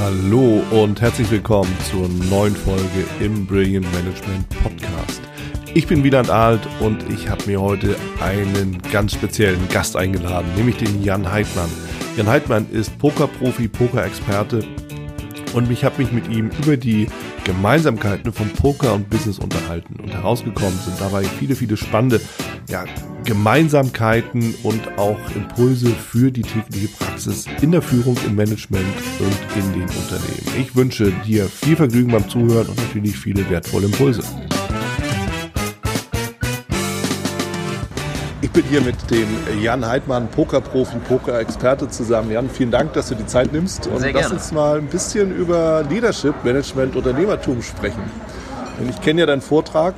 Hallo und herzlich willkommen zur neuen Folge im Brilliant Management Podcast. Ich bin Wieland Alt und ich habe mir heute einen ganz speziellen Gast eingeladen, nämlich den Jan Heidmann. Jan Heidmann ist Pokerprofi, Pokerexperte und ich habe mich mit ihm über die Gemeinsamkeiten von Poker und Business unterhalten und herausgekommen sind dabei viele, viele spannende ja, Gemeinsamkeiten und auch Impulse für die tägliche Praxis in der Führung, im Management und in den Unternehmen. Ich wünsche dir viel Vergnügen beim Zuhören und natürlich viele wertvolle Impulse. Ich bin hier mit dem Jan Heidmann, Pokerprofi, Poker-Experte zusammen. Jan, vielen Dank, dass du die Zeit nimmst und Sehr lass uns mal ein bisschen über Leadership, Management, Unternehmertum sprechen. Denn ich kenne ja deinen Vortrag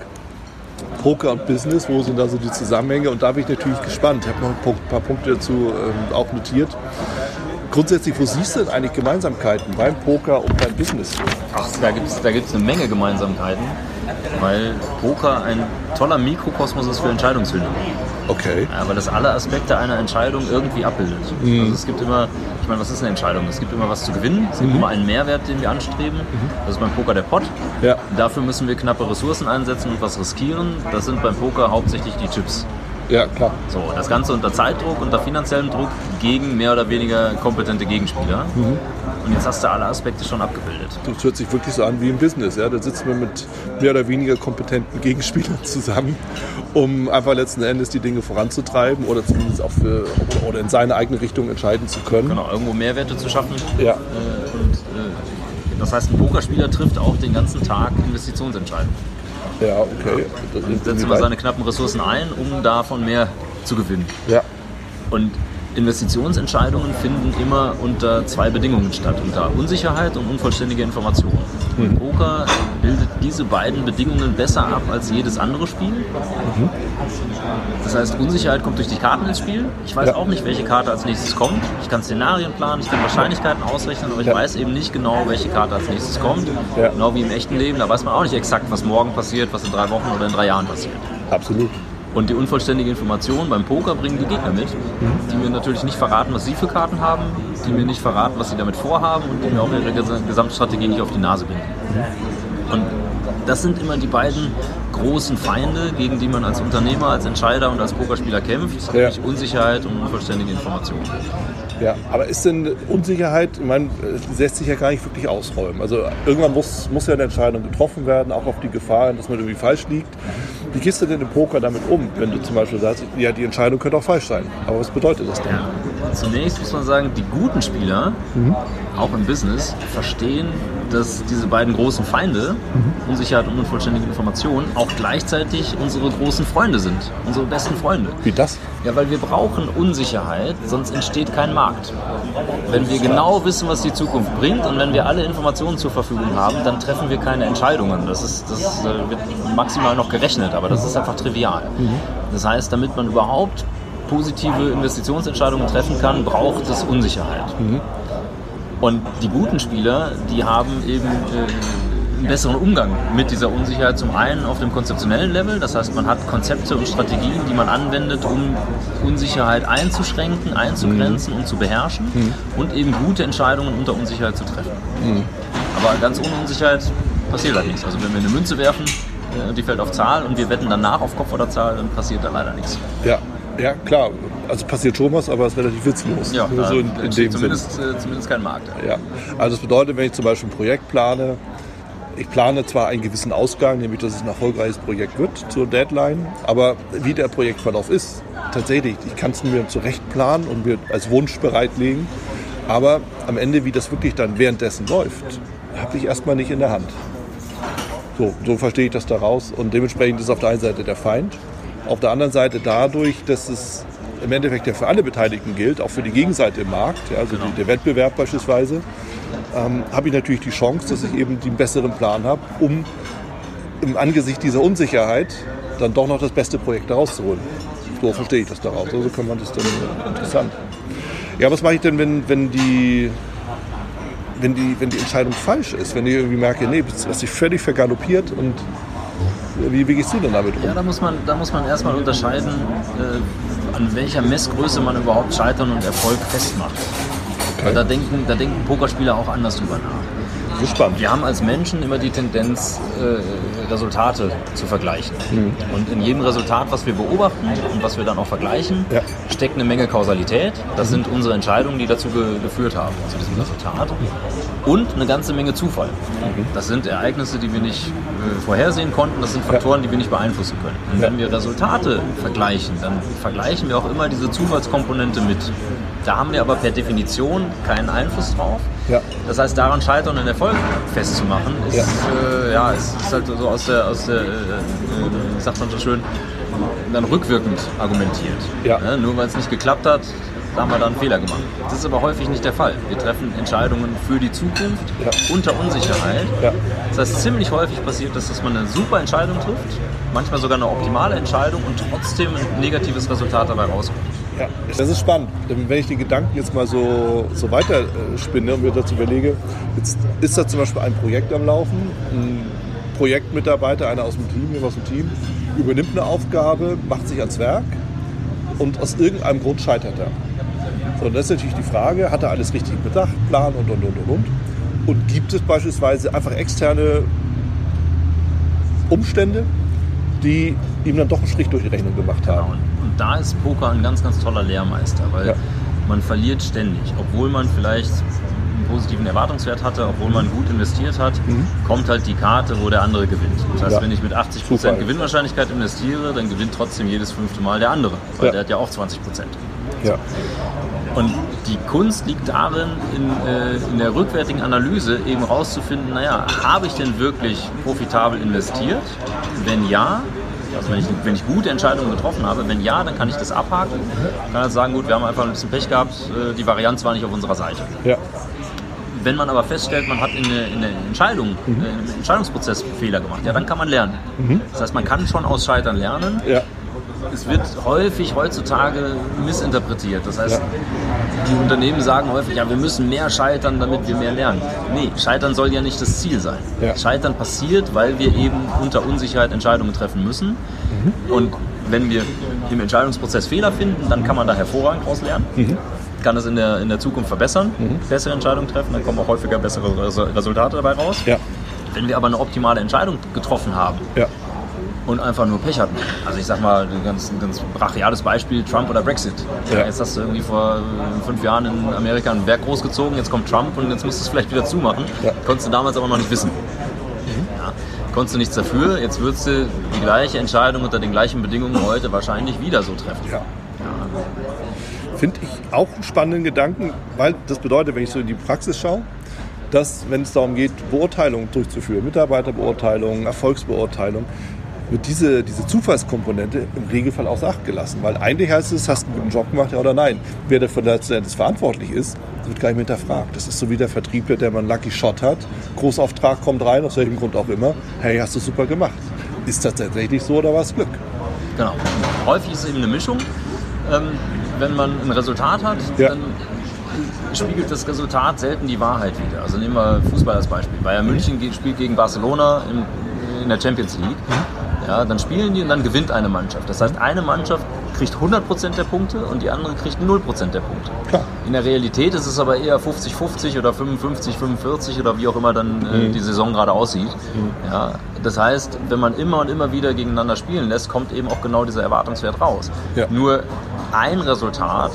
Poker und Business, wo sind da so die Zusammenhänge und da bin ich natürlich gespannt. Ich habe noch ein paar- paar Punkte dazu ähm, auch notiert. Grundsätzlich, wo siehst du denn eigentlich Gemeinsamkeiten beim Poker und beim Business? Ach, da gibt es da gibt's eine Menge Gemeinsamkeiten, weil Poker ein toller Mikrokosmos ist für Entscheidungsfindung. Okay. Ja, weil das alle Aspekte einer Entscheidung irgendwie abbildet. Also es gibt immer, ich meine, was ist eine Entscheidung? Es gibt immer was zu gewinnen, es gibt immer einen Mehrwert, den wir anstreben. Das ist beim Poker der Pot. Ja. Dafür müssen wir knappe Ressourcen einsetzen und was riskieren. Das sind beim Poker hauptsächlich die Chips. Ja, klar. So, das Ganze unter Zeitdruck, unter finanziellem Druck gegen mehr oder weniger kompetente Gegenspieler. Und jetzt hast du alle Aspekte schon abgebildet. Das hört sich wirklich so an wie im Business. Ja? Da sitzen wir mit mehr oder weniger kompetenten Gegenspielern zusammen, um einfach letzten Endes die Dinge voranzutreiben oder zumindest auch für, oder in seine eigene Richtung entscheiden zu können. Genau, irgendwo Mehrwerte zu schaffen. Ja. Äh, und äh, das heißt, ein Pokerspieler trifft auch den ganzen Tag Investitionsentscheidungen. Ja, okay. Das Und immer inwieweit- seine knappen Ressourcen ein, um davon mehr zu gewinnen. Ja. Und Investitionsentscheidungen finden immer unter zwei Bedingungen statt, unter Unsicherheit und unvollständige Information. Und Poker bildet diese beiden Bedingungen besser ab als jedes andere Spiel. Das heißt, Unsicherheit kommt durch die Karten ins Spiel. Ich weiß Ja. auch nicht, welche Karte als nächstes kommt. Ich kann Szenarien planen, ich kann Wahrscheinlichkeiten ausrechnen, aber ich Ja. weiß eben nicht genau, welche Karte als nächstes kommt. Ja. Genau wie im echten Leben, da weiß man auch nicht exakt, was morgen passiert, was in drei Wochen oder in drei Jahren passiert. Absolut. Und die unvollständige Information beim Poker bringen die Gegner mit, die mir natürlich nicht verraten, was sie für Karten haben, die mir nicht verraten, was sie damit vorhaben und die mir auch ihre ges- Gesamtstrategie nicht auf die Nase binden. Und das sind immer die beiden großen Feinde, gegen die man als Unternehmer, als Entscheider und als Pokerspieler kämpft, Ja. nämlich Unsicherheit und unvollständige Information. Ja, aber ist denn Unsicherheit, ich meine, es lässt sich ja gar nicht wirklich ausräumen. Also irgendwann muss, muss ja eine Entscheidung getroffen werden, auch auf die Gefahr, dass man irgendwie falsch liegt. Wie gehst du denn im Poker damit um, wenn du zum Beispiel sagst, ja, die Entscheidung könnte auch falsch sein. Aber was bedeutet das denn? Ja. Zunächst muss man sagen, die guten Spieler, auch im Business, verstehen, dass diese beiden großen Feinde, Unsicherheit und unvollständige Information, auch gleichzeitig unsere großen Freunde sind, unsere besten Freunde. Wie das? Ja, weil wir brauchen Unsicherheit, sonst entsteht kein Markt. Wenn wir genau wissen, was die Zukunft bringt und wenn wir alle Informationen zur Verfügung haben, dann treffen wir keine Entscheidungen. Das, ist, das äh, wird maximal noch gerechnet, aber das ist einfach trivial. Das heißt, damit man überhaupt positive Investitionsentscheidungen treffen kann, braucht es Unsicherheit. Und die guten Spieler, die haben eben äh, einen besseren Umgang mit dieser Unsicherheit. Zum einen auf dem konzeptionellen Level, das heißt, man hat Konzepte und Strategien, die man anwendet, um Unsicherheit einzuschränken, einzugrenzen und zu beherrschen und eben gute Entscheidungen unter Unsicherheit zu treffen. Aber ganz ohne Unsicherheit passiert halt nichts. Also wenn wir eine Münze werfen, äh, die fällt auf Zahl und wir wetten danach auf Kopf oder Zahl, dann passiert da leider nichts. Ja, ja, klar. Also passiert schon was, aber es ist relativ witzlos. Ja, so in, in entsteht dem Sinn. zumindest, äh, zumindest kein Markt. Ja, also das bedeutet, wenn ich zum Beispiel ein Projekt plane, ich plane zwar einen gewissen Ausgang, nämlich dass es ein erfolgreiches Projekt wird zur Deadline, aber wie der Projektverlauf ist, tatsächlich, ich kann es mir zurecht planen und mir als Wunsch bereitlegen, aber am Ende, wie das wirklich dann währenddessen läuft, habe ich erstmal nicht in der Hand. So, so verstehe ich das daraus und dementsprechend ist auf der einen Seite der Feind, auf der anderen Seite dadurch, dass es im Endeffekt ja für alle Beteiligten gilt, auch für die Gegenseite im Markt, ja, also Genau. die, der Wettbewerb beispielsweise, ähm, habe ich natürlich die Chance, dass ich eben den besseren Plan habe, um im Angesicht dieser Unsicherheit dann doch noch das beste Projekt daraus zu holen. So verstehe ich das daraus. Also kann man das dann äh, interessant. Ja, was mache ich denn, wenn, wenn die wenn die, wenn die Entscheidung falsch ist, wenn ich irgendwie merke, nee, das ist sich völlig vergaloppiert und wie, wie gehst du denn damit um? Ja, da muss man, da muss man erstmal unterscheiden, äh, an welcher Messgröße man überhaupt Scheitern und Erfolg festmacht. Weil da denken, da denken Pokerspieler auch anders drüber nach. So spannend. Wir haben als Menschen immer die Tendenz, äh, Resultate zu vergleichen. Und in jedem Resultat, was wir beobachten und was wir dann auch vergleichen, Ja. steckt eine Menge Kausalität. Das sind unsere Entscheidungen, die dazu ge geführt haben, zu diesem Resultat. Und eine ganze Menge Zufall. Das sind Ereignisse, die wir nicht äh, vorhersehen konnten. Das sind Faktoren, die wir nicht beeinflussen können. Und wenn wir Resultate vergleichen, dann vergleichen wir auch immer diese Zufallskomponente mit. Da haben wir aber per Definition keinen Einfluss drauf. Ja. Das heißt, daran scheitern und Erfolg festzumachen, ist, Ja. äh, ja, es ist halt so aus der, aus der äh, äh, sagt man so schön, dann rückwirkend argumentiert. Ja. Ne? Nur weil es nicht geklappt hat, da haben wir da einen Fehler gemacht. Das ist aber häufig nicht der Fall. Wir treffen Entscheidungen für die Zukunft Ja. unter Unsicherheit. Ja. Das heißt, ziemlich häufig passiert das, dass man eine super Entscheidung trifft, manchmal sogar eine optimale Entscheidung und trotzdem ein negatives Resultat dabei rauskommt. Ja, das ist spannend. Denn Wenn ich den Gedanken jetzt mal so, so weiter äh, spinne und mir dazu überlege, jetzt ist da zum Beispiel ein Projekt am Laufen, ein Projektmitarbeiter, einer aus dem Team, jemand aus dem Team, übernimmt eine Aufgabe, macht sich ans Werk und aus irgendeinem Grund scheitert er. So, und das ist natürlich die Frage, hat er alles richtig bedacht, Plan und und und und und? Und gibt es beispielsweise einfach externe Umstände, die ihm dann doch einen Strich durch die Rechnung gemacht Genau. haben? Und, und da ist Poker ein ganz, ganz toller Lehrmeister, weil Ja. man verliert ständig. Obwohl man vielleicht positiven Erwartungswert hatte, obwohl man gut investiert hat, kommt halt die Karte, wo der andere gewinnt. Das heißt, Mhm. Ja. wenn ich mit 80% Zufall. Gewinnwahrscheinlichkeit investiere, dann gewinnt trotzdem jedes fünfte Mal der andere, weil Ja. der hat ja auch 20%. Ja. Und die Kunst liegt darin, in, äh, in der rückwärtigen Analyse eben rauszufinden, naja, habe ich denn wirklich profitabel investiert? Wenn ja, also wenn ich, wenn ich gute Entscheidungen getroffen habe, wenn ja, dann kann ich das abhaken. Kann halt sagen, gut, wir haben einfach ein bisschen Pech gehabt, äh, die Varianz war nicht auf unserer Seite. Ja. Wenn man aber feststellt, man hat in der, in der Entscheidung, äh, im Entscheidungsprozess Fehler gemacht, ja, dann kann man lernen. Das heißt, man kann schon aus Scheitern lernen, Ja. es wird häufig heutzutage missinterpretiert. Das heißt, die Unternehmen sagen häufig, ja, wir müssen mehr scheitern, damit wir mehr lernen. Nee, scheitern soll ja nicht das Ziel sein. Ja. Scheitern passiert, weil wir eben unter Unsicherheit Entscheidungen treffen müssen. Und wenn wir im Entscheidungsprozess Fehler finden, dann kann man da hervorragend daraus lernen. Kann es in der, in der Zukunft verbessern, bessere Entscheidungen treffen, dann kommen auch häufiger bessere Resu- Resultate dabei raus. Ja. Wenn wir aber eine optimale Entscheidung getroffen haben, Ja. und einfach nur Pech hatten. Also ich sag mal, ein ganz, ein ganz brachiales Beispiel, Trump oder Brexit. Ja. Jetzt hast du irgendwie vor äh, fünf Jahren in Amerika einen Berg großgezogen, jetzt kommt Trump und jetzt musst du es vielleicht wieder zumachen. Ja. Konntest du damals aber noch nicht wissen. Ja. Konntest du nichts dafür, jetzt würdest du die gleiche Entscheidung unter den gleichen Bedingungen heute wahrscheinlich wieder so treffen. Ja. Finde ich auch einen spannenden Gedanken, weil das bedeutet, wenn ich so in die Praxis schaue, dass, wenn es darum geht, Beurteilungen durchzuführen, Mitarbeiterbeurteilungen, Erfolgsbeurteilungen, wird diese, diese Zufallskomponente im Regelfall außer Acht gelassen. Weil eigentlich heißt es, hast du einen guten Job gemacht, ja oder nein. Wer dafür letztendlich verantwortlich ist, wird gar nicht mehr hinterfragt. Das ist so wie der Vertriebler, der mal einen Lucky Shot hat. Großauftrag kommt rein, aus welchem Grund auch immer. Hey, hast du super gemacht. Ist das tatsächlich so oder war es Glück? Genau. Häufig ist es eben eine Mischung. Ähm, wenn man ein Resultat hat, Ja. dann spiegelt das Resultat selten die Wahrheit wieder. Also nehmen wir Fußball als Beispiel. Bayern München spielt gegen Barcelona im, in der Champions League. Ja, dann spielen die und dann gewinnt eine Mannschaft. Das heißt, eine Mannschaft kriegt 100% der Punkte und die andere kriegt 0% der Punkte. Klar. In der Realität ist es aber eher 50-50 oder 55-45 oder wie auch immer dann äh, die Saison gerade aussieht. Ja, das heißt, wenn man immer und immer wieder gegeneinander spielen lässt, kommt eben auch genau dieser Erwartungswert raus. Ja. Nur ein Resultat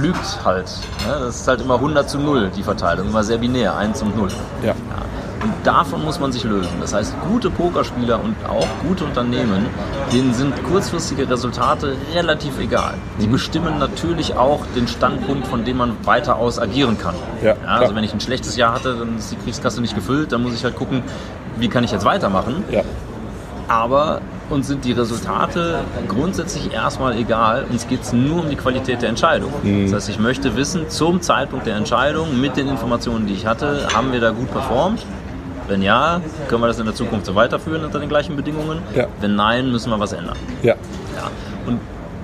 lügt halt. Ja, das ist halt immer 100 zu 0, die Verteilung, immer sehr binär, 1 und 0. Ja. Und davon muss man sich lösen. Das heißt, gute Pokerspieler und auch gute Unternehmen, denen sind kurzfristige Resultate relativ egal. Die Mhm. bestimmen natürlich auch den Standpunkt, von dem man weiter aus agieren kann. Ja, also klar. wenn ich ein schlechtes Jahr hatte, dann ist die Kriegskasse nicht gefüllt, dann muss ich halt gucken, wie kann ich jetzt weitermachen. Ja. Aber uns sind die Resultate grundsätzlich erstmal egal. Uns geht es nur um die Qualität der Entscheidung. Das heißt, ich möchte wissen, zum Zeitpunkt der Entscheidung, mit den Informationen, die ich hatte, haben wir da gut performt? Wenn ja, können wir das in der Zukunft so weiterführen unter den gleichen Bedingungen? Ja. Wenn nein, müssen wir was ändern. Ja. Ja. Und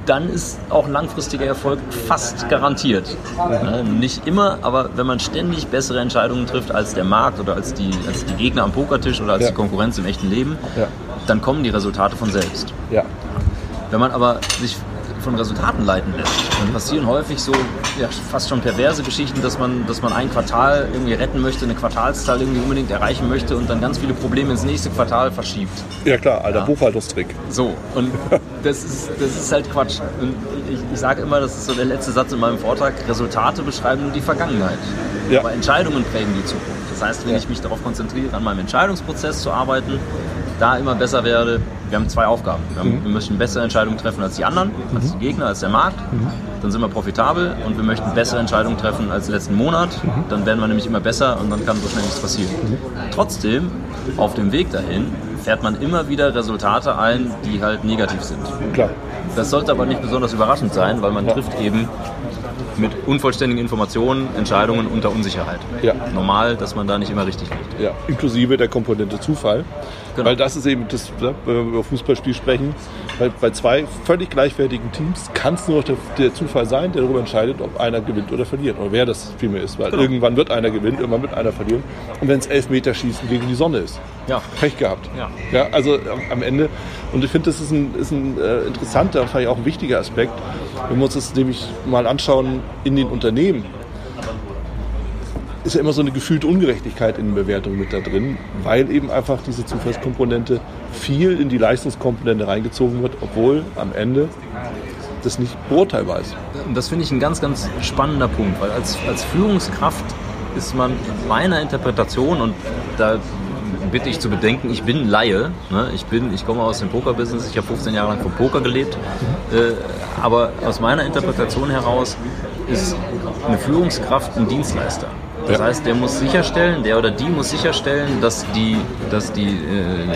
dann ist auch langfristiger Erfolg fast garantiert. Ja, nicht immer, aber wenn man ständig bessere Entscheidungen trifft als der Markt oder als die, als die Gegner am Pokertisch oder als Ja. die Konkurrenz im echten Leben, Ja. dann kommen die Resultate von selbst. Wenn man aber sich von Resultaten leiten lässt. Dann passieren häufig so ja, fast schon perverse Geschichten, dass man, dass man ein Quartal irgendwie retten möchte, eine Quartalszahl irgendwie unbedingt erreichen möchte und dann ganz viele Probleme ins nächste Quartal verschiebt. Ja klar, alter ja. Buchhaltungstrick. So, und das ist, das ist halt Quatsch. Und ich, ich sage immer, das ist so der letzte Satz in meinem Vortrag, Resultate beschreiben nur die Vergangenheit. Ja. Aber Entscheidungen prägen die Zukunft. Das heißt, wenn ja. ich mich darauf konzentriere, an meinem Entscheidungsprozess zu arbeiten, da immer besser werde, wir haben zwei Aufgaben. Wir, haben, mhm. wir möchten bessere Entscheidungen treffen als die anderen, mhm. als die Gegner, als der Markt. Mhm. Dann sind wir profitabel und wir möchten bessere Entscheidungen treffen als letzten Monat. Mhm. Dann werden wir nämlich immer besser und dann kann so schnell nichts passieren. Mhm. Trotzdem, auf dem Weg dahin, fährt man immer wieder Resultate ein, die halt negativ sind. Klar. Das sollte aber nicht besonders überraschend sein, weil man ja. trifft eben mit unvollständigen Informationen Entscheidungen unter Unsicherheit. Ja. Normal, dass man da nicht immer richtig liegt. Ja, inklusive der Komponente Zufall. Genau. Weil das ist eben das, wenn wir über Fußballspiel sprechen, weil bei zwei völlig gleichwertigen Teams kann es nur der, der, Zufall sein, der darüber entscheidet, ob einer gewinnt oder verliert. Oder wer das vielmehr ist. Weil genau. irgendwann wird einer gewinnen, irgendwann wird einer verlieren. Und wenn es Elfmeterschießen gegen die Sonne ist. Ja. Pech gehabt. Ja. ja also am Ende. Und ich finde, das ist ein, ist ein äh, interessanter, vielleicht auch ein wichtiger Aspekt. Wenn wir uns das nämlich mal anschauen in den Unternehmen ist ja immer so eine gefühlte Ungerechtigkeit in den Bewertungen mit da drin, weil eben einfach diese Zufallskomponente viel in die Leistungskomponente reingezogen wird, obwohl am Ende das nicht beurteilbar ist. Das finde ich ein ganz, ganz spannender Punkt, weil als, als Führungskraft ist man meiner Interpretation und da bitte ich zu bedenken, ich bin Laie. Ne? Ich, bin, ich komme aus dem Pokerbusiness, ich habe 15 Jahre lang vom Poker gelebt. Äh, aber aus meiner Interpretation heraus ist eine Führungskraft ein Dienstleister. Das ja. heißt, der muss sicherstellen, der oder die muss sicherstellen, dass die, dass die, äh,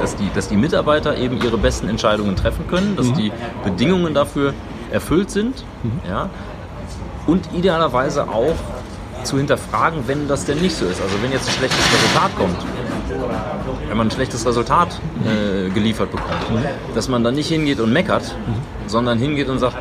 dass die, dass die Mitarbeiter eben ihre besten Entscheidungen treffen können, dass mhm. die Bedingungen dafür erfüllt sind. Mhm. Ja? Und idealerweise auch zu hinterfragen, wenn das denn nicht so ist. Also wenn jetzt ein schlechtes Resultat kommt, wenn man ein schlechtes Resultat äh, geliefert bekommt, mhm. dass man dann nicht hingeht und meckert, mhm. sondern hingeht und sagt,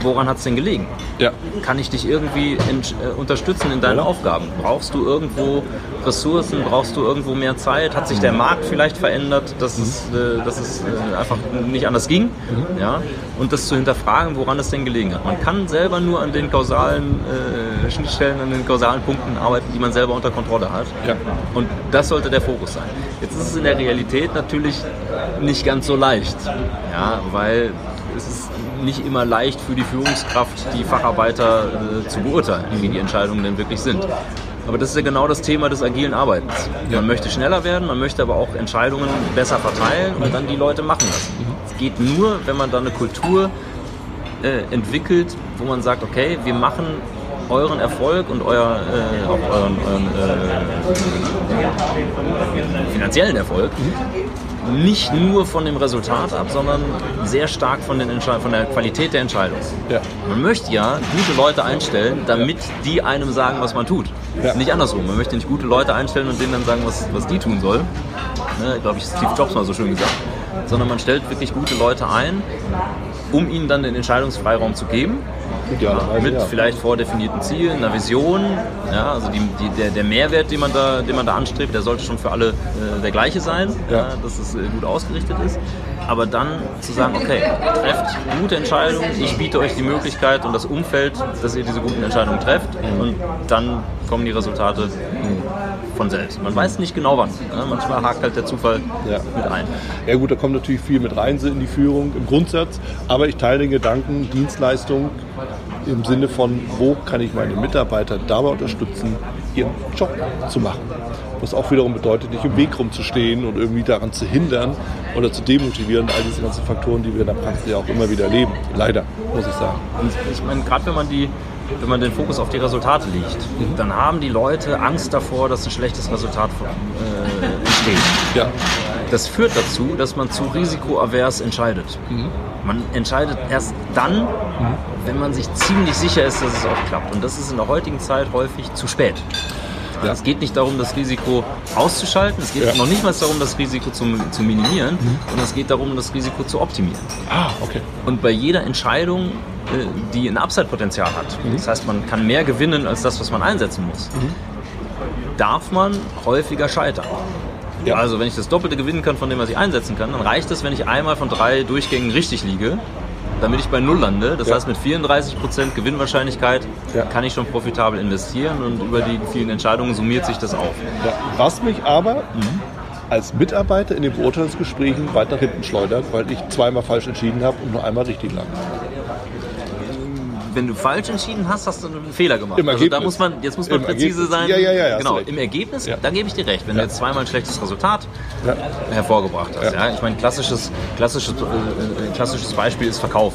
woran hat es denn gelegen? Ja. Kann ich dich irgendwie in, äh, unterstützen in deinen Aufgaben? Brauchst du irgendwo Ressourcen? Brauchst du irgendwo mehr Zeit? Hat sich der Markt vielleicht verändert, dass mhm. es, äh, dass es äh, einfach nicht anders ging? Mhm. Ja? Und das zu hinterfragen, woran es denn gelegen hat. Man kann selber nur an den kausalen äh, Schnittstellen, an den kausalen Punkten arbeiten, die man selber unter Kontrolle hat. Ja. Und das sollte der Fokus sein. Jetzt ist es in der Realität natürlich nicht ganz so leicht, ja, weil es ist nicht immer leicht für die Führungskraft, die Facharbeiter äh, zu beurteilen, wie die Entscheidungen denn wirklich sind. Aber das ist ja genau das Thema des agilen Arbeitens. Man möchte schneller werden, man möchte aber auch Entscheidungen besser verteilen und dann die Leute machen lassen. Es geht nur, wenn man da eine Kultur äh, entwickelt, wo man sagt, okay, wir machen euren Erfolg und euer, äh, auch euren, euren äh, finanziellen Erfolg nicht nur von dem Resultat ab, sondern sehr stark von, den von der Qualität der Entscheidung. Ja. Man möchte ja gute Leute einstellen, damit die einem sagen, was man tut. Ja. Nicht andersrum. Man möchte nicht gute Leute einstellen und denen dann sagen, was, was die tun sollen. Ne, Glaube ich, Steve Jobs mal so schön gesagt. Sondern man stellt wirklich gute Leute ein, um ihnen dann den Entscheidungsfreiraum zu geben mit vielleicht vordefinierten Zielen, einer Vision. Ja, also die, die, der, der, Mehrwert, den man, da, den man da anstrebt, der sollte schon für alle äh, der gleiche sein, ja. Dass es äh, gut ausgerichtet ist. Aber dann zu sagen, okay, trefft gute Entscheidungen, ich biete euch die Möglichkeit und das Umfeld, dass ihr diese guten Entscheidungen trefft mhm. und dann kommen die Resultate von selbst. Man weiß nicht genau wann. Ne? Manchmal hakt halt der Zufall ja. mit ein. Ja gut, da kommt natürlich viel mit rein in die Führung im Grundsatz, aber ich teile den Gedanken, Dienstleistung im Sinne von, wo kann ich meine Mitarbeiter dabei unterstützen, ihren Job zu machen. Was auch wiederum bedeutet, nicht im Weg rumzustehen und irgendwie daran zu hindern oder zu demotivieren, all diese ganzen Faktoren, die wir in der Praxis ja auch immer wieder erleben. Leider, muss ich sagen. Und ich meine, gerade wenn man die wenn man den Fokus auf die Resultate legt, mhm. dann haben die Leute Angst davor, dass ein schlechtes Resultat äh, entsteht. Ja. Das führt dazu, dass man zu risikoavers entscheidet. Mhm. Man entscheidet erst dann, mhm. wenn man sich ziemlich sicher ist, dass es auch klappt. Und das ist in der heutigen Zeit häufig zu spät. Ja. Es geht nicht darum, das Risiko auszuschalten, es geht ja. noch nicht mal darum, das Risiko zu, zu minimieren, mhm. sondern es geht darum, das Risiko zu optimieren. Ah, okay. Und bei jeder Entscheidung, äh, die ein Upside-Potenzial hat, mhm. das heißt, man kann mehr gewinnen als das, was man einsetzen muss, mhm. darf man häufiger scheitern. Ja. Also wenn ich das Doppelte gewinnen kann von dem, was ich einsetzen kann, dann reicht es, wenn ich einmal von drei Durchgängen richtig liege damit ich bei Null lande. Das Ja. heißt, mit 34% Gewinnwahrscheinlichkeit Ja. kann ich schon profitabel investieren und über die vielen Entscheidungen summiert sich das auf. Ja. Was mich aber als Mitarbeiter in den Beurteilungsgesprächen weit nach hinten schleudert, weil ich zweimal falsch entschieden habe und nur einmal richtig lag. Wenn du falsch entschieden hast, hast du einen Fehler gemacht. Im also da muss man, jetzt muss man Im präzise Ergebnis. sein. Ja, ja, ja, Genau, im Ergebnis, Ja. da gebe ich dir recht. Wenn Ja. du jetzt zweimal ein schlechtes Resultat Ja. hervorgebracht hast. Ja. Ja. Ich meine, klassisches, klassisches, äh, klassisches Beispiel ist Verkauf.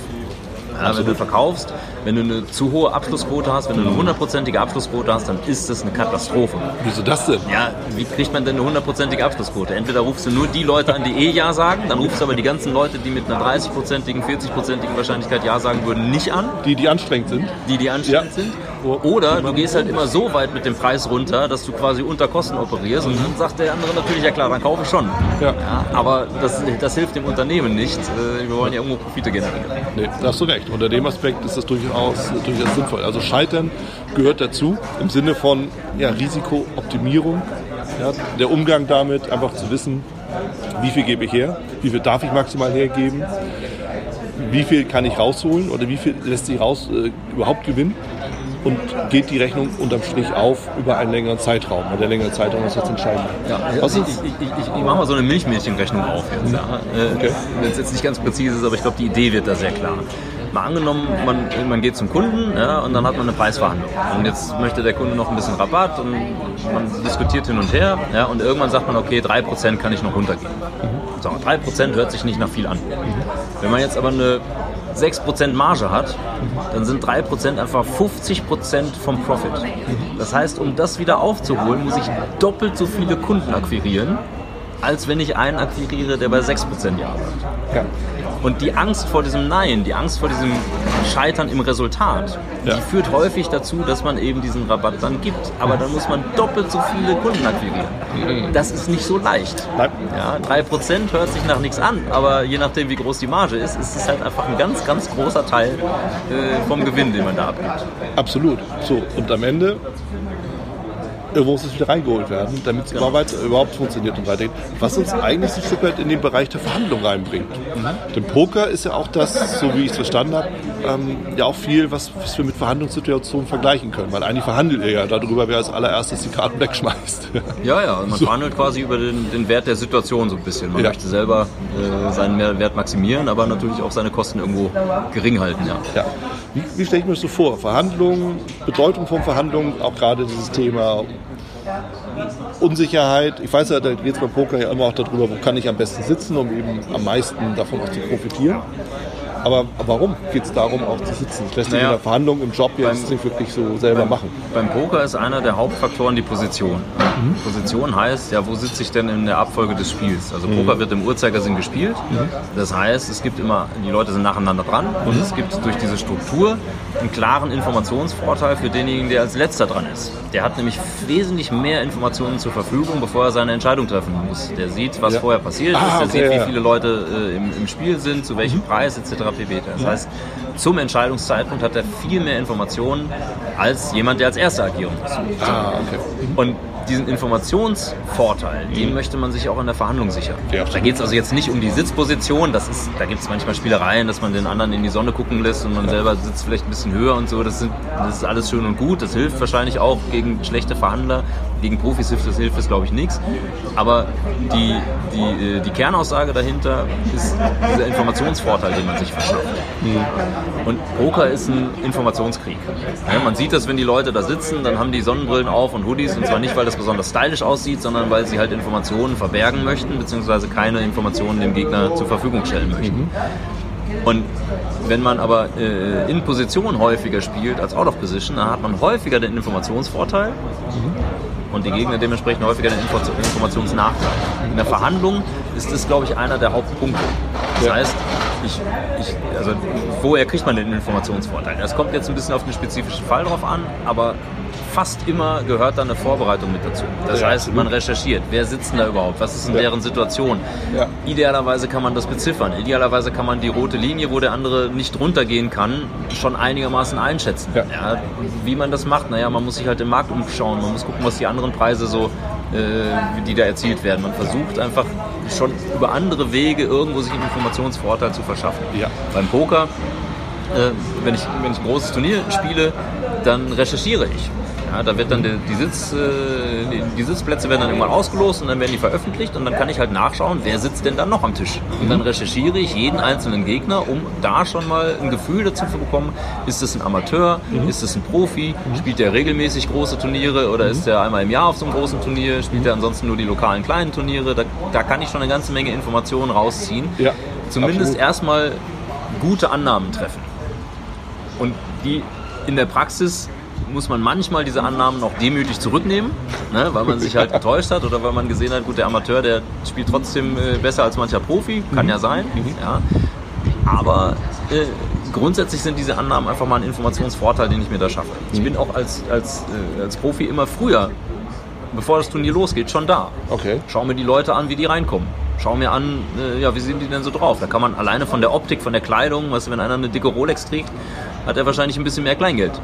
Ja, wenn du verkaufst, wenn du eine zu hohe Abschlussquote hast, wenn du eine hundertprozentige Abschlussquote hast, dann ist das eine Katastrophe. Wieso das denn? Ja, wie kriegt man denn eine hundertprozentige Abschlussquote? Entweder rufst du nur die Leute an, die eh Ja sagen, dann rufst du aber die ganzen Leute, die mit einer 30-prozentigen, 40-prozentigen Wahrscheinlichkeit Ja sagen würden, nicht an, Die, die anstrengend sind. die die anstrengend Ja. sind. Oder du gehst halt immer so weit mit dem Preis runter, dass du quasi unter Kosten operierst und dann sagt der andere natürlich, ja klar, dann kaufe ich schon. Ja. aber das, das hilft dem Unternehmen nicht. Äh, Wir wollen ja irgendwo Profite generieren. Nee, da hast du recht. Unter dem Aspekt ist das durchaus, durchaus sinnvoll. Also Scheitern gehört dazu im Sinne von ja, Risikooptimierung. Ja, der Umgang damit, einfach zu wissen, wie viel gebe ich her, wie viel darf ich maximal hergeben, wie viel kann ich rausholen oder wie viel lässt sich raus äh, überhaupt gewinnen und geht die Rechnung unterm Strich auf über einen längeren Zeitraum. Und der längere Zeitraum ist jetzt entscheidend. Ja, also ich, ich, ich, ich mache mal so eine Milchmädchenrechnung auf jetzt. Ja. Äh, Okay. Wenn es jetzt nicht ganz präzise ist, aber ich glaube, die Idee wird da sehr klar. Mal angenommen, man, man geht zum Kunden ja, und dann hat man eine Preisverhandlung. Und jetzt möchte der Kunde noch ein bisschen Rabatt und man diskutiert hin und her. Ja, und irgendwann sagt man, okay, 3% kann ich noch runtergehen. So, 3% hört sich nicht nach viel an. Wenn man jetzt aber eine 6% Marge hat, dann sind 3% einfach 50% vom Profit. Das heißt, um das wieder aufzuholen, muss ich doppelt so viele Kunden akquirieren, als wenn ich einen akquiriere, der bei 6% Ja sagt. Ja. Und die Angst vor diesem Nein, die Angst vor diesem Scheitern im Resultat, Ja. die führt häufig dazu, dass man eben diesen Rabatt dann gibt. Aber dann muss man doppelt so viele Kunden akquirieren. Das ist nicht so leicht. Nein. Ja, 3% hört sich nach nichts an, aber je nachdem, wie groß die Marge ist, ist es halt einfach ein ganz, ganz großer Teil äh, vom Gewinn, den man da abgibt. Absolut. So, und am Ende irgendwo muss es wieder reingeholt werden, damit es überhaupt, überhaupt funktioniert und weitergeht. Was uns eigentlich ein Stück weit in den Bereich der Verhandlung reinbringt. Denn Poker ist ja auch das, so wie ich es verstanden habe, ähm, ja auch viel, was, was wir mit Verhandlungssituationen vergleichen können. Weil eigentlich verhandelt ihr ja darüber, wer als allererstes die Karten wegschmeißt. Ja, ja, man verhandelt quasi über den, den Wert der Situation so ein bisschen. Man Ja. möchte selber äh, seinen Mehrwert maximieren, aber natürlich auch seine Kosten irgendwo gering halten. Ja. Ja. Wie, wie stelle ich mir das so vor? Verhandlungen, Bedeutung von Verhandlungen, auch gerade dieses Thema Unsicherheit. Ich weiß ja, da geht es beim Poker ja immer auch darüber, wo kann ich am besten sitzen, um eben am meisten davon auch zu profitieren. Aber warum geht es darum, auch zu sitzen? Das lässt sich Naja, in der Verhandlung im Job jetzt nicht wirklich so selber machen. Beim Poker ist einer der Hauptfaktoren die Position. Position heißt, ja, wo sitze ich denn in der Abfolge des Spiels? Also Poker wird im Uhrzeigersinn gespielt. Das heißt, es gibt immer, die Leute sind nacheinander dran und es gibt durch diese Struktur einen klaren Informationsvorteil für denjenigen, der als letzter dran ist. Der hat nämlich wesentlich mehr Informationen zur Verfügung, bevor er seine Entscheidung treffen muss. Der sieht, was Ja. vorher passiert Ah, ist, der okay, sieht, wie ja. viele Leute äh, im, im Spiel sind, zu welchem Preis etc. pp. Das heißt, zum Entscheidungszeitpunkt hat er viel mehr Informationen als jemand, der als Erster agieren muss. Ah, okay. Und diesen Informationsvorteil, den möchte man sich auch in der Verhandlung sichern. Ja, da geht es also jetzt nicht um die Sitzposition, das ist, da gibt es manchmal Spielereien, dass man den anderen in die Sonne gucken lässt und man selber sitzt vielleicht ein bisschen höher und so. Das, sind, das ist alles schön und gut, das hilft wahrscheinlich auch gegen schlechte Verhandler. Gegen Profis hilft das, hilft das glaube ich, nichts. Aber die, die, äh, die Kernaussage dahinter ist dieser Informationsvorteil, den man sich verschafft. Und Poker ist ein Informationskrieg. Ja, man sieht das, wenn die Leute da sitzen, dann haben die Sonnenbrillen auf und Hoodies und zwar nicht, weil das besonders stylisch aussieht, sondern weil sie halt Informationen verbergen möchten, beziehungsweise keine Informationen dem Gegner zur Verfügung stellen möchten. Und wenn man aber äh, in Position häufiger spielt als out of position, dann hat man häufiger den Informationsvorteil und die Gegner dementsprechend häufiger den Info Informationsnachteil. In der Verhandlung ist das, glaube ich, einer der Hauptpunkte. Das heißt, ich, ich, also, woher kriegt man den Informationsvorteil? Das kommt jetzt ein bisschen auf den spezifischen Fall drauf an, aber fast immer gehört da eine Vorbereitung mit dazu. Das Ja, heißt, man recherchiert, wer sitzt denn da überhaupt, was ist in Ja. deren Situation. Ja. Idealerweise kann man das beziffern. Idealerweise kann man die rote Linie, wo der andere nicht runtergehen kann, schon einigermaßen einschätzen. Wie man das macht, naja, man muss sich halt im Markt umschauen, man muss gucken, was die anderen Preise so, äh, die da erzielt werden. Man versucht einfach schon über andere Wege irgendwo sich einen Informationsvorteil zu verschaffen. Beim Poker, äh, wenn, ich, wenn ich ein großes Turnier spiele, dann recherchiere ich. Ja, da wird dann die, die, Sitz, äh, die, die, Sitzplätze werden dann irgendwann ausgelost und dann werden die veröffentlicht und dann kann ich halt nachschauen, wer sitzt denn dann noch am Tisch. Und dann recherchiere ich jeden einzelnen Gegner, um da schon mal ein Gefühl dazu zu bekommen, ist es ein Amateur, mhm. ist es ein Profi, mhm. spielt der regelmäßig große Turniere oder mhm. ist der einmal im Jahr auf so einem großen Turnier, spielt er ansonsten nur die lokalen kleinen Turniere. Da, da kann ich schon eine ganze Menge Informationen rausziehen. Ja, Zumindest absolut. erstmal gute Annahmen treffen. Und die in der Praxis muss man manchmal diese Annahmen auch demütig zurücknehmen, ne, weil man sich halt getäuscht hat oder weil man gesehen hat, gut, der Amateur, der spielt trotzdem äh, besser als mancher Profi, kann mhm. ja sein. Mhm. Ja. Aber äh, grundsätzlich sind diese Annahmen einfach mal ein Informationsvorteil, den ich mir da schaffe. Ich mhm. bin auch als, als, äh, als Profi immer früher, bevor das Turnier losgeht, schon da. Okay. Schau mir die Leute an, wie die reinkommen. Schau mir an, äh, ja, wie sind die denn so drauf? Da kann man alleine von der Optik, von der Kleidung, weißt du, wenn einer eine dicke Rolex trägt, hat er wahrscheinlich ein bisschen mehr Kleingeld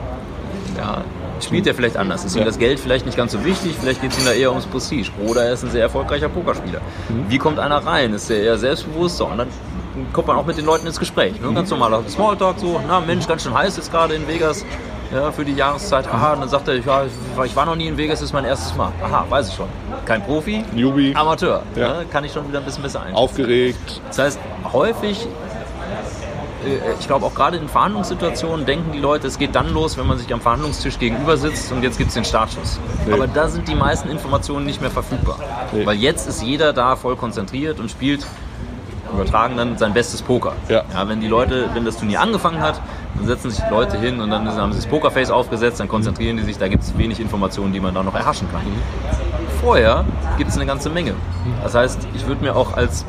ja, spielt er vielleicht anders. Ist ihm das Geld vielleicht nicht ganz so wichtig, vielleicht geht es ihm da eher ums Prestige. Oder er ist ein sehr erfolgreicher Pokerspieler. Mhm. Wie kommt einer rein? Ist er eher selbstbewusst? So, und dann kommt man auch mit den Leuten ins Gespräch. Ne? Ganz normaler Smalltalk, so, na Mensch, ganz schön heiß jetzt gerade in Vegas. Ja, für die Jahreszeit. Aha, und dann sagt er, ja, ich war noch nie in Vegas, das ist mein erstes Mal. Aha, weiß ich schon. Kein Profi, Newbie. Amateur. Ja. Ne? Kann ich schon wieder ein bisschen besser einschätzen. Aufgeregt. Das heißt, häufig ich glaube auch gerade in Verhandlungssituationen denken die Leute, es geht dann los, wenn man sich am Verhandlungstisch gegenüber sitzt und jetzt gibt es den Startschuss. Nee. Aber da sind die meisten Informationen nicht mehr verfügbar. Nee. Weil jetzt ist jeder da voll konzentriert und spielt übertragen dann sein bestes Poker. Ja. ja. wenn die Leute, wenn das Turnier angefangen hat, dann setzen sich die Leute hin und dann haben sie das Pokerface aufgesetzt, dann konzentrieren die sich, da gibt es wenig Informationen, die man da noch erhaschen kann. Mhm. Vorher gibt es eine ganze Menge. Das heißt, ich würde mir auch als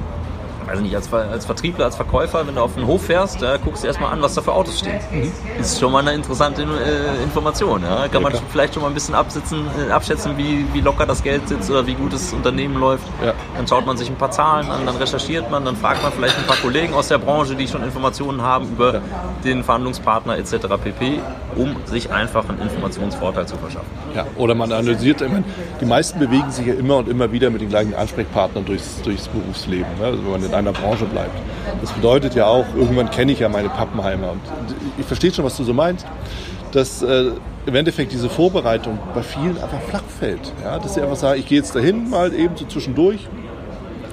weiß nicht, als, als Vertriebler, als Verkäufer, wenn du auf den Hof fährst, ja, guckst du erstmal an, was da für Autos stehen. Mhm. Ist schon mal eine interessante äh, Information. Ja? Kann ja, man klar. vielleicht schon mal ein bisschen absitzen, äh, abschätzen, wie, wie locker das Geld sitzt oder wie gut das Unternehmen läuft. Ja. Dann schaut man sich ein paar Zahlen an, dann recherchiert man, dann fragt man vielleicht ein paar Kollegen aus der Branche, die schon Informationen haben über den Verhandlungspartner etc. pp., um sich einfach einen Informationsvorteil zu verschaffen. Ja, oder man analysiert, ich meine, die meisten bewegen sich ja immer und immer wieder mit den gleichen Ansprechpartnern durchs, durchs Berufsleben. Ne? Also wenn man in einer Branche bleibt. Das bedeutet ja auch, irgendwann kenne ich ja meine Pappenheimer. Und ich verstehe schon, was du so meinst, dass äh, im Endeffekt diese Vorbereitung bei vielen einfach flach fällt. Ja? Dass sie einfach sagen, ich gehe jetzt dahin mal eben so zwischendurch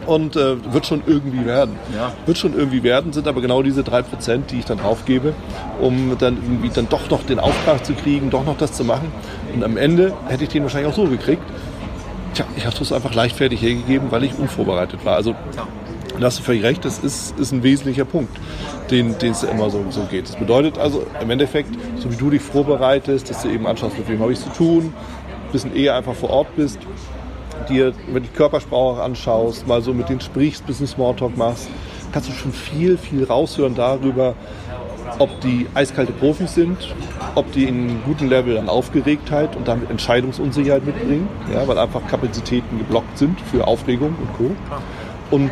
und äh, wird schon irgendwie werden. Ja. Wird schon irgendwie werden, sind aber genau diese drei Prozent, die ich dann draufgebe, um dann irgendwie dann doch noch den Auftrag zu kriegen, doch noch das zu machen. Und am Ende hätte ich den wahrscheinlich auch so gekriegt. Tja, ich habe es einfach leichtfertig hergegeben, weil ich unvorbereitet war. Also ja. Da hast du völlig recht, das ist, ist ein wesentlicher Punkt, den, es immer so, so geht. Das bedeutet also im Endeffekt, so wie du dich vorbereitest, dass du eben anschaust, mit wem habe ich zu tun, bisschen eher einfach vor Ort bist, dir wenn die Körpersprache anschaust, mal so mit denen sprichst, bisschen Smalltalk machst, kannst du schon viel, viel raushören darüber, ob die eiskalte Profis sind, ob die in einem guten Level an Aufgeregtheit und damit Entscheidungsunsicherheit mitbringen, ja, weil einfach Kapazitäten geblockt sind für Aufregung und Co. Und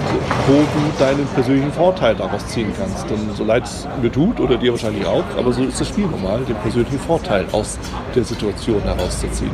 wo du deinen persönlichen Vorteil daraus ziehen kannst. Denn so leid es mir tut, oder dir wahrscheinlich auch, aber so ist das Spiel normal, den persönlichen Vorteil aus der Situation herauszuziehen.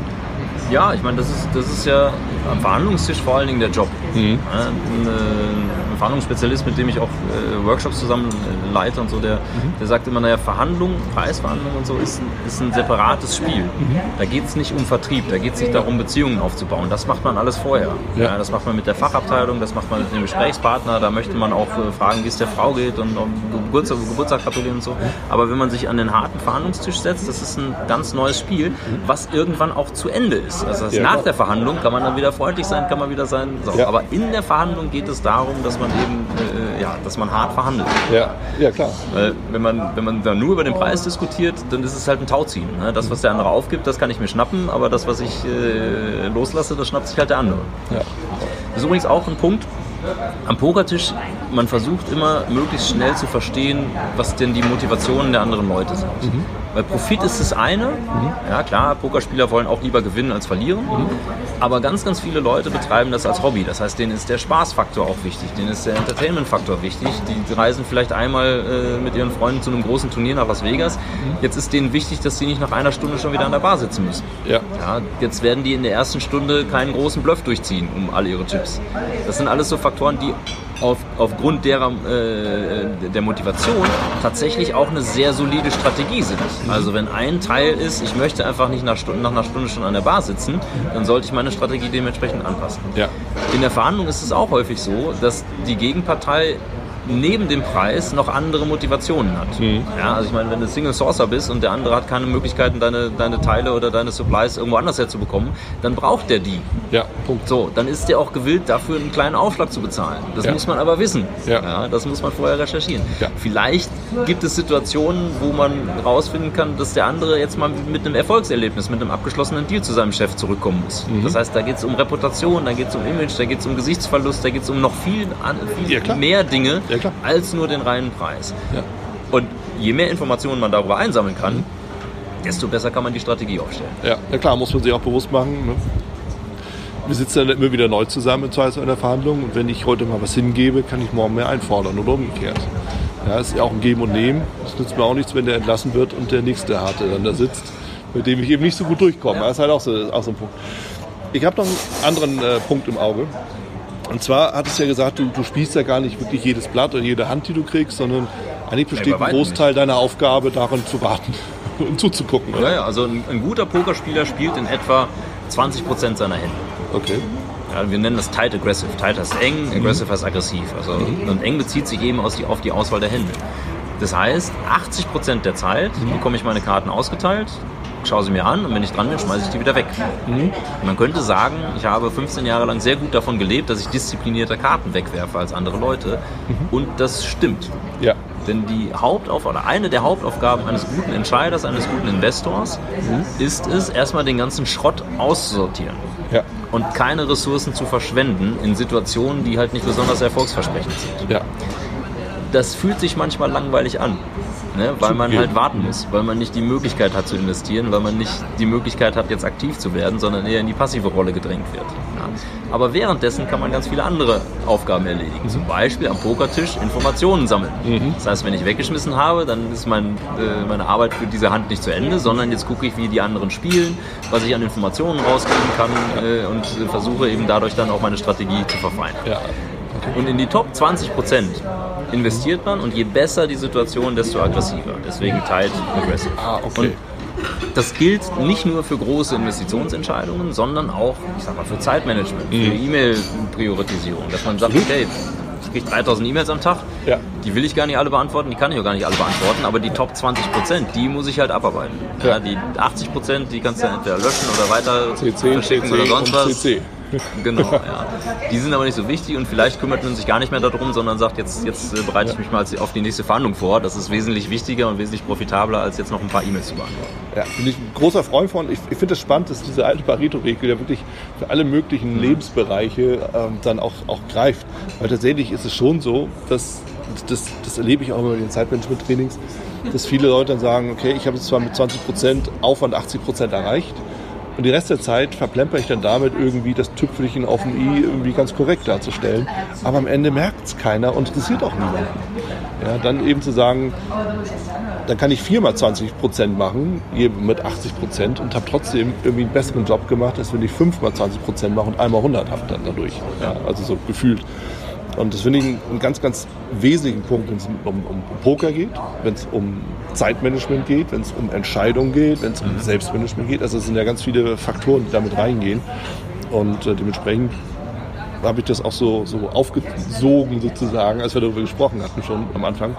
Ja, ich meine, das ist, das ist ja am Verhandlungstisch vor allen Dingen der Job. Mhm. Ja, ein, ein, Verhandlungsspezialist, mit dem ich auch äh, Workshops zusammen äh, leite und so, der, mhm. der sagt immer, naja, Verhandlungen, Preisverhandlungen und so ist, ist ein separates Spiel. Mhm. Da geht es nicht um Vertrieb, da geht es nicht darum, Beziehungen aufzubauen. Das macht man alles vorher. Ja. ja. das macht man mit der Fachabteilung, das macht man mit dem Gesprächspartner, da möchte man auch äh, fragen, wie es der Frau geht und um Geburtstag, Geburtstag gratulieren und so. Aber wenn man sich an den harten Verhandlungstisch setzt, das ist ein ganz neues Spiel, mhm. was irgendwann auch zu Ende ist ist. Also ja, nach der Verhandlung kann man dann wieder freundlich sein, kann man wieder sein. So. Ja. Aber in der Verhandlung geht es darum, dass man eben, äh, ja, dass man hart verhandelt. Ja, ja klar. Weil wenn man, wenn man dann nur über den Preis diskutiert, dann ist es halt ein Tauziehen. Ne? Das, was der andere aufgibt, das kann ich mir schnappen, aber das, was ich äh, loslasse, das schnappt sich halt der andere. Ja. Das ist übrigens auch ein Punkt, am Pokertisch, man versucht immer möglichst schnell zu verstehen, was denn die Motivationen der anderen Leute sind. Mhm. Weil Profit ist das eine. Ja, klar, Pokerspieler wollen auch lieber gewinnen als verlieren. Aber ganz, ganz viele Leute betreiben das als Hobby. Das heißt, denen ist der Spaßfaktor auch wichtig, denen ist der Entertainment-Faktor wichtig. Die reisen vielleicht einmal äh, mit ihren Freunden zu einem großen Turnier nach Las Vegas. Jetzt ist denen wichtig, dass sie nicht nach einer Stunde schon wieder an der Bar sitzen müssen. Ja. Ja, jetzt werden die in der ersten Stunde keinen großen Bluff durchziehen um alle ihre Chips. Das sind alles so Faktoren, die auf, aufgrund derer, äh, der Motivation tatsächlich auch eine sehr solide Strategie sind. Also wenn ein Teil ist, ich möchte einfach nicht nach, Stunden, nach einer Stunde schon an der Bar sitzen, dann sollte ich meine Strategie dementsprechend anpassen. Ja. In der Verhandlung ist es auch häufig so, dass die Gegenpartei neben dem Preis noch andere Motivationen hat. Ja, also ich meine, wenn du Single Sourcer bist und der andere hat keine Möglichkeiten, deine, deine Teile oder deine Supplies irgendwo anders herzubekommen, dann braucht der die. Ja, Punkt. So, dann ist der auch gewillt, dafür einen kleinen Aufschlag zu bezahlen. Das Ja. muss man aber wissen. Ja. das muss man vorher recherchieren. Ja. Vielleicht gibt es Situationen, wo man herausfinden kann, dass der andere jetzt mal mit einem Erfolgserlebnis, mit einem abgeschlossenen Deal zu seinem Chef zurückkommen muss. Mhm. Das heißt, da geht es um Reputation, da geht es um Image, da geht es um Gesichtsverlust, da geht es um noch viel, viel Ja, mehr Dinge Ja, klar. als nur den reinen Preis. Ja. Und je mehr Informationen man darüber einsammeln kann, desto besser kann man die Strategie aufstellen. Ja, na klar, muss man sich auch bewusst machen. Ne? Wir sitzen dann immer wieder neu zusammen in der Verhandlung und wenn ich heute mal was hingebe, kann ich morgen mehr einfordern oder umgekehrt. Ja, ist ja auch ein Geben und Nehmen. Es nützt mir auch nichts, wenn der entlassen wird und der nächste Harte dann da sitzt, mit dem ich eben nicht so gut durchkomme. Das ist halt auch so, auch so ein Punkt. Ich habe noch einen anderen äh, Punkt im Auge. Und zwar hattest du ja gesagt, du, du spielst ja gar nicht wirklich jedes Blatt oder jede Hand, die du kriegst, sondern eigentlich besteht ein Großteil deiner Aufgabe darin zu warten und zuzugucken. Oder? Ja, ja, also ein, ein guter Pokerspieler spielt in etwa 20% seiner Hände. Okay. Ja, wir nennen das tight aggressive. Tight heißt eng, aggressive heißt aggressiv. Also, Und eng bezieht sich eben aus die, auf die Auswahl der Hände. Das heißt, 80% der Zeit bekomme ich meine Karten ausgeteilt, schaue sie mir an und wenn ich dran bin, schmeiße ich die wieder weg. Und man könnte sagen, ich habe 15 Jahre lang sehr gut davon gelebt, dass ich disziplinierter Karten wegwerfe als andere Leute. Und das stimmt. Ja. Denn die Hauptaufgabe, oder eine der Hauptaufgaben eines guten Entscheiders, eines guten Investors, ist es, erstmal den ganzen Schrott auszusortieren Ja. und keine Ressourcen zu verschwenden in Situationen, die halt nicht besonders erfolgsversprechend sind. Ja. Das fühlt sich manchmal langweilig an, ne? weil man halt warten muss, weil man nicht die Möglichkeit hat zu investieren, weil man nicht die Möglichkeit hat, jetzt aktiv zu werden, sondern eher in die passive Rolle gedrängt wird. Ja. Aber währenddessen kann man ganz viele andere Aufgaben erledigen. Zum Beispiel am Pokertisch Informationen sammeln. Das heißt, wenn ich weggeschmissen habe, dann ist mein, äh, meine Arbeit für diese Hand nicht zu Ende, sondern jetzt gucke ich, wie die anderen spielen, was ich an Informationen rauskriegen kann äh, und äh, versuche eben dadurch dann auch meine Strategie zu verfeinern. Ja. Und in die Top 20 Prozent investiert man und je besser die Situation, desto aggressiver. Deswegen tight aggressive. Ah, okay. Und das gilt nicht nur für große Investitionsentscheidungen, sondern auch, ich sag mal, für Zeitmanagement, für E-Mail-Priorisierung, dass man sagt, okay, ich kriege 3000 E-Mails am Tag, Ja. die will ich gar nicht alle beantworten, die kann ich auch gar nicht alle beantworten, aber die Top 20 Prozent, die muss ich halt abarbeiten. Ja, Ja. die 80 Prozent, die kannst du entweder löschen oder weiter CC, verschicken CC oder sonst was. CC. Genau, ja. Die sind aber nicht so wichtig und vielleicht kümmert man sich gar nicht mehr darum, sondern sagt, jetzt, jetzt äh, bereite ich mich mal auf die nächste Verhandlung vor. Das ist wesentlich wichtiger und wesentlich profitabler, als jetzt noch ein paar E-Mails zu beantworten. Ja, bin ich ein großer Freund von. Ich, ich finde es spannend, dass diese alte Pareto-Regel ja wirklich für alle möglichen Lebensbereiche ähm, dann auch, auch greift. Weil tatsächlich ist es schon so, dass das, das erlebe ich auch immer in den Zeitmanagement-Trainings, dass viele Leute dann sagen, okay, ich habe jetzt zwar mit 20% Aufwand 80% erreicht und die Rest der Zeit verplemper ich dann damit irgendwie das Tüpfelchen auf dem i irgendwie ganz korrekt darzustellen. Aber am Ende merkt es keiner und interessiert auch niemanden. Ja, dann eben zu sagen, dann kann ich viermal 20 Prozent machen, je mit 80 Prozent und habe trotzdem irgendwie einen besseren Job gemacht, als wenn ich fünfmal 20 Prozent mache und einmal 100 habe dann dadurch. Ja, also so gefühlt. Und das finde ich einen, ganz, ganz wesentlichen Punkt, wenn es um, um, Poker geht, wenn es um Zeitmanagement geht, wenn es um Entscheidungen geht, wenn es um Selbstmanagement geht. Also es sind ja ganz viele Faktoren, die damit reingehen. Und äh, dementsprechend habe ich das auch so, so aufgesogen sozusagen, als wir darüber gesprochen hatten schon am Anfang.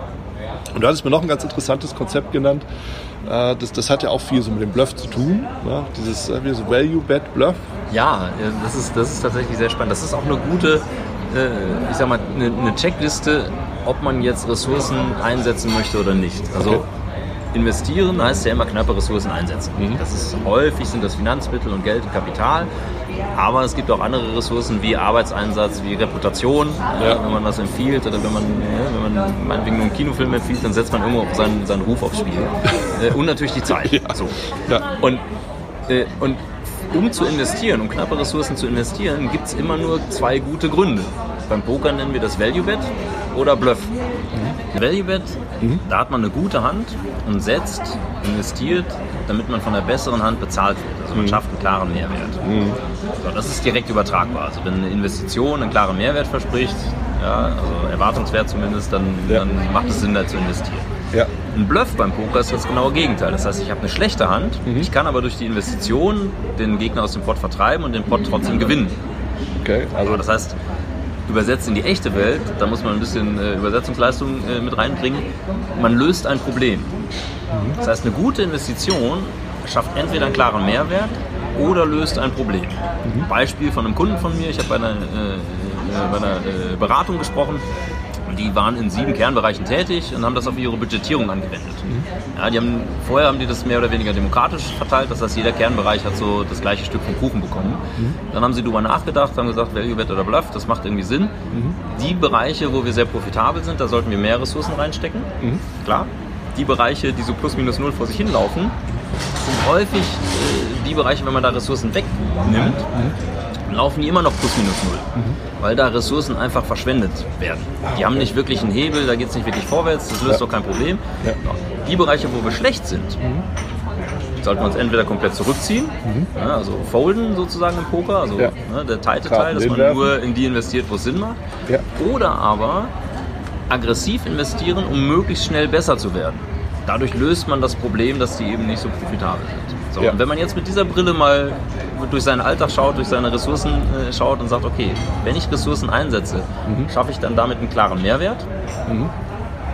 Und du hattest mir noch ein ganz interessantes Konzept genannt. Äh, Das, das hat ja auch viel so mit dem Bluff zu tun. Ne? Dieses äh, wie so Value Bet Bluff. Ja, äh, das ist, das ist tatsächlich sehr spannend. Das ist auch eine gute, ich sag mal, eine, eine Checkliste, ob man jetzt Ressourcen einsetzen möchte oder nicht. Also Okay. investieren heißt ja immer knappe Ressourcen einsetzen. Mhm. Das ist häufig sind das Finanzmittel und Geld und Kapital. Aber es gibt auch andere Ressourcen wie Arbeitseinsatz, wie Reputation. Ja. Wenn man was empfiehlt oder wenn man, ja, wenn man meinetwegen nur einen Kinofilm empfiehlt, dann setzt man irgendwo seinen, seinen Ruf aufs Spiel. Äh, und natürlich die Zeit. Ja. So. Ja. Und, äh, und um zu investieren, um knappe Ressourcen zu investieren, gibt es immer nur zwei gute Gründe. Beim Poker nennen wir das Value Bet oder Bluff. Value Bet, da hat man eine gute Hand und setzt, investiert, damit man von der besseren Hand bezahlt wird. Also man schafft einen klaren Mehrwert. So, das ist direkt übertragbar. Also wenn eine Investition einen klaren Mehrwert verspricht, ja, also Erwartungswert zumindest, dann, Ja. dann macht es Sinn, da zu investieren. Ja. Ein Bluff beim Poker ist das genaue Gegenteil. Das heißt, ich habe eine schlechte Hand, ich kann aber durch die Investition den Gegner aus dem Pot vertreiben und den Pot trotzdem gewinnen. Okay. Also Aber das heißt, übersetzt in die echte Welt, da muss man ein bisschen äh, Übersetzungsleistung äh, mit reinbringen, man löst ein Problem. Das heißt, eine gute Investition schafft entweder einen klaren Mehrwert oder löst ein Problem. Beispiel von einem Kunden von mir, ich habe bei einer, äh, äh, bei einer äh, Beratung gesprochen, die waren in sieben Kernbereichen tätig und haben das auf ihre Budgetierung angewendet. Ja, die haben, vorher haben die das mehr oder weniger demokratisch verteilt, das heißt jeder Kernbereich hat so das gleiche Stück vom Kuchen bekommen. Dann haben sie darüber nachgedacht, haben gesagt, Value Bet oder Bluff, das macht irgendwie Sinn. Die Bereiche, wo wir sehr profitabel sind, da sollten wir mehr Ressourcen reinstecken, klar. Die Bereiche, die so plus minus null vor sich hinlaufen, sind häufig äh, die Bereiche, wenn man da Ressourcen wegnimmt, laufen die immer noch plus minus null. Weil da Ressourcen einfach verschwendet werden. Die haben nicht wirklich einen Hebel, da geht es nicht wirklich vorwärts, das löst Ja. doch kein Problem. Ja. Die Bereiche, wo wir schlecht sind, sollten wir uns entweder komplett zurückziehen, ja, also folden sozusagen im Poker, also ne, der Karten Teil, dass man nur in die investiert, wo es Sinn macht. Oder aber aggressiv investieren, um möglichst schnell besser zu werden. Dadurch löst man das Problem, dass die eben nicht so profitabel sind. So, Ja. Und wenn man jetzt mit dieser Brille mal durch seinen Alltag schaut, durch seine Ressourcen äh, schaut und sagt, okay, wenn ich Ressourcen einsetze, Mhm. schaffe ich dann damit einen klaren Mehrwert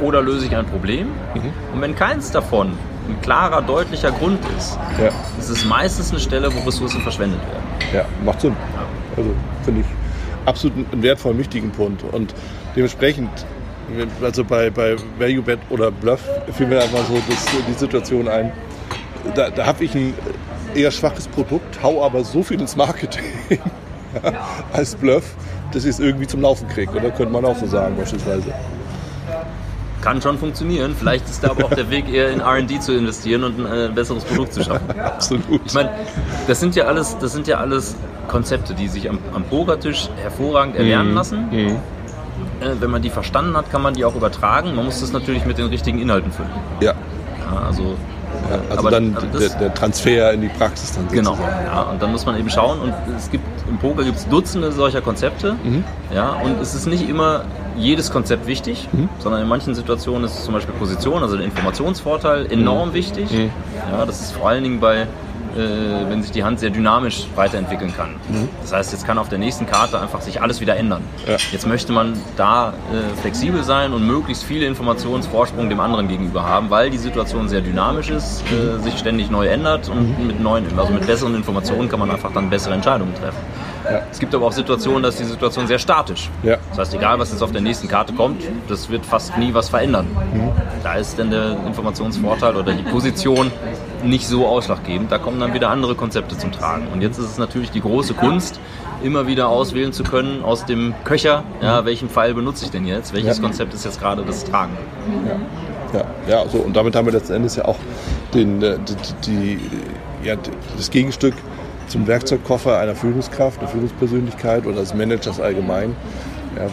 oder löse ich ein Problem? Mhm. Und wenn keins davon ein klarer, deutlicher Grund ist, ja. ist es meistens eine Stelle, wo Ressourcen verschwendet werden. Ja, macht Sinn. Also finde ich absolut einen wertvollen, wichtigen Punkt. Und dementsprechend, also bei, bei Value Bet oder Bluff fiel mir einfach so das, die Situation ein. Da, da habe ich ein eher schwaches Produkt, hau aber so viel ins Marketing als Bluff, dass ich es irgendwie zum Laufen kriege. Oder könnte man auch so sagen, beispielsweise. Kann schon funktionieren. Vielleicht ist da aber auch der Weg, eher in RD zu investieren und ein äh, besseres Produkt zu schaffen. Absolut. Ich meine, das sind ja alles, das sind ja alles Konzepte, die sich am, am Pokertisch hervorragend erlernen lassen. Mhm. Äh, wenn man die verstanden hat, kann man die auch übertragen. Man muss das natürlich mit den richtigen Inhalten füllen. Ja, Ja, also, ja, also dann der, der Transfer in die Praxis dann Genau, ja, und dann muss man eben schauen und es gibt im Poker gibt es Dutzende solcher Konzepte, ja, und es ist nicht immer jedes Konzept wichtig, sondern in manchen Situationen ist zum Beispiel Position, also der Informationsvorteil enorm wichtig. Ja, das ist vor allen Dingen bei äh, wenn sich die Hand sehr dynamisch weiterentwickeln kann. Das heißt, jetzt kann auf der nächsten Karte einfach sich alles wieder ändern. Ja. Jetzt möchte man da äh, flexibel sein und möglichst viele Informationsvorsprung dem anderen gegenüber haben, weil die Situation sehr dynamisch ist, äh, sich ständig neu ändert und mit neuen, also mit besseren Informationen kann man einfach dann bessere Entscheidungen treffen. Ja. Es gibt aber auch Situationen, da ist die Situation sehr statisch. Ja. Das heißt, egal was jetzt auf der nächsten Karte kommt, das wird fast nie was verändern. Da ist dann der Informationsvorteil oder die Position nicht so ausschlaggebend. Da kommen dann wieder andere Konzepte zum Tragen. Und jetzt ist es natürlich die große Kunst, immer wieder auswählen zu können aus dem Köcher, ja, welchen Pfeil benutze ich denn jetzt? Welches Ja. Konzept ist jetzt gerade das Tragende? Ja, ja, so und damit haben wir letzten Endes ja auch den, äh, die, die, ja, das Gegenstück zum Werkzeugkoffer einer Führungskraft, einer Führungspersönlichkeit oder des Managers allgemein, ja,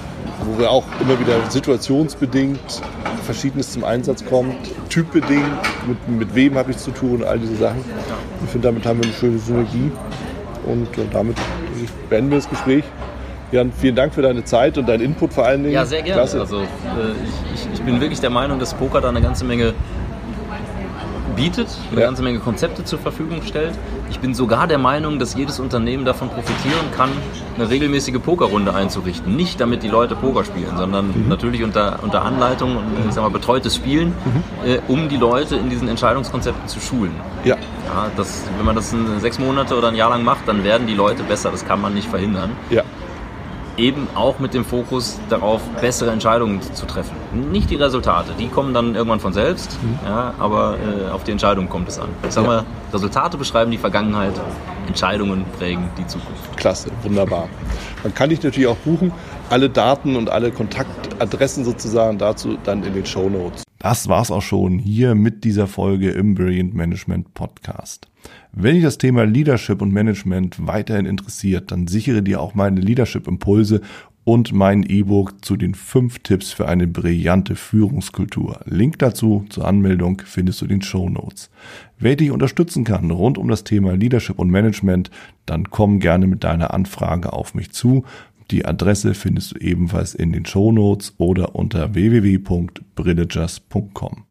wo wir auch immer wieder situationsbedingt Verschiedenes zum Einsatz kommt, typbedingt, mit, mit wem habe ich zu tun, all diese Sachen. Ich finde, damit haben wir eine schöne Synergie und äh, damit beenden wir das Gespräch. Jan, vielen Dank für deine Zeit und deinen Input vor allen Dingen. Ja, sehr gerne. Klasse. Also, äh, ich, ich, ich bin wirklich der Meinung, dass Poker da eine ganze Menge bietet, eine Ja. ganze Menge Konzepte zur Verfügung stellt. Ich bin sogar der Meinung, dass jedes Unternehmen davon profitieren kann, eine regelmäßige Pokerrunde einzurichten. Nicht damit die Leute Poker spielen, sondern Mhm. natürlich unter, unter Anleitung und ich sag mal, betreutes Spielen, Mhm. äh, um die Leute in diesen Entscheidungskonzepten zu schulen. ja, Ja, das, wenn man das in sechs Monate oder ein Jahr lang macht, dann werden die Leute besser. Das kann man nicht verhindern. ja, eben auch mit dem Fokus darauf, bessere Entscheidungen zu treffen. Nicht die Resultate, die kommen dann irgendwann von selbst, mhm. ja, aber äh, auf die Entscheidungen kommt es an. Ich sag ja. mal, Resultate beschreiben die Vergangenheit, Entscheidungen prägen die Zukunft. Klasse, wunderbar. Man kann dich natürlich auch buchen. Alle Daten und alle Kontaktadressen sozusagen dazu dann in den Show Notes. Das war's auch schon hier mit dieser Folge im Brilliant Management Podcast. Wenn dich das Thema Leadership und Management weiterhin interessiert, dann sichere dir auch meine Leadership Impulse und mein E-Book zu den fünf Tipps für eine brillante Führungskultur. Link dazu zur Anmeldung findest du in den Show Notes. Wer dich unterstützen kann rund um das Thema Leadership und Management, dann komm gerne mit deiner Anfrage auf mich zu. Die Adresse findest du ebenfalls in den Show Notes oder unter www.brillegers.com.